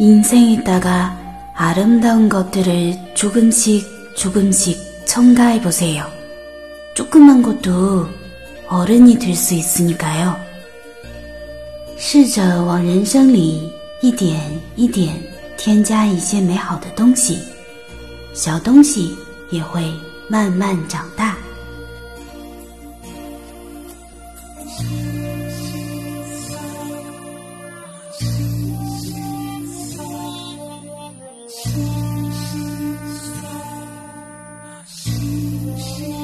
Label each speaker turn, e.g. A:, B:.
A: 인생에다가 아름다운 것들을 조금씩 조금씩 첨가해 보세요. 조그만 것도 어른이 될 수 있으니까요. 试着往人生里一点一点添加一些美好的东西，小东西也会慢慢长大。She